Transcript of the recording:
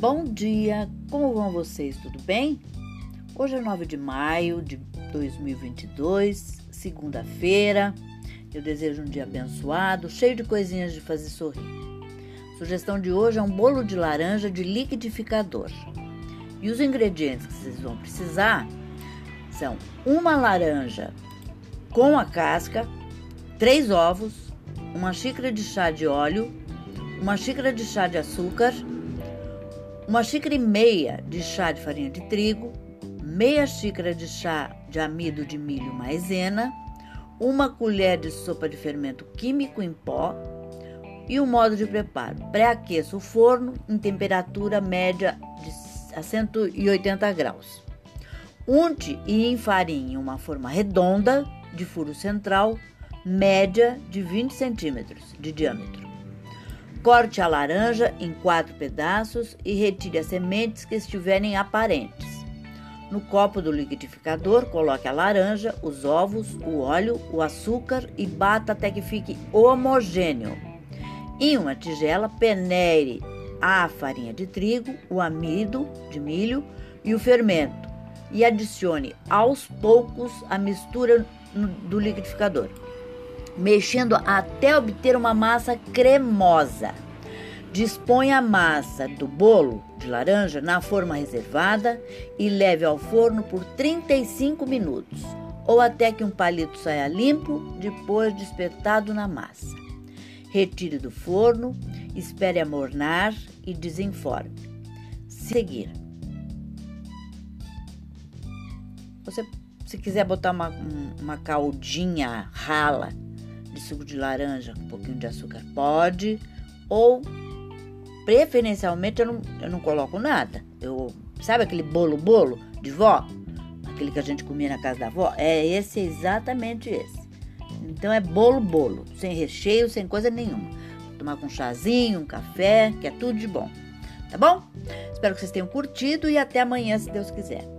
Bom dia, como vão vocês? Tudo bem? Hoje é 9 de maio de 2022, segunda-feira. Eu desejo um dia abençoado, cheio de coisinhas de fazer sorrir. Sugestão de hoje é um bolo de laranja de liquidificador. E os ingredientes que vocês vão precisar são uma laranja com a casca, três ovos, uma xícara de chá de óleo, uma xícara de chá de açúcar uma xícara e meia de chá de farinha de trigo, meia xícara de chá de amido de milho maisena, uma colher de sopa de fermento químico em pó e o modo de preparo. Pré-aqueça o forno em temperatura média de, a 180 graus. Unte e enfarinhe uma forma redonda de furo central média de 20 centímetros de diâmetro. Corte a laranja em quatro pedaços e retire as sementes que estiverem aparentes. No copo do liquidificador, coloque a laranja, os ovos, o óleo, o açúcar e bata até que fique homogêneo. Em uma tigela, peneire a farinha de trigo, o amido de milho e o fermento e adicione aos poucos a mistura do liquidificador mexendo até obter uma massa cremosa. Dispõe a massa do bolo de laranja na forma reservada e leve ao forno por 35 minutos ou até que um palito saia limpo depois de espetado na massa. Retire do forno, espere amornar e desenforme. Seguir. Você, se quiser botar uma, uma caldinha rala de suco de laranja com um pouquinho de açúcar, pode. Ou, preferencialmente, eu não, eu não coloco nada. Eu, sabe aquele bolo-bolo de vó? Aquele que a gente comia na casa da avó? É esse, exatamente esse. Então é bolo-bolo, sem recheio, sem coisa nenhuma. Tomar com um chazinho, um café, que é tudo de bom. Tá bom? Espero que vocês tenham curtido e até amanhã, se Deus quiser.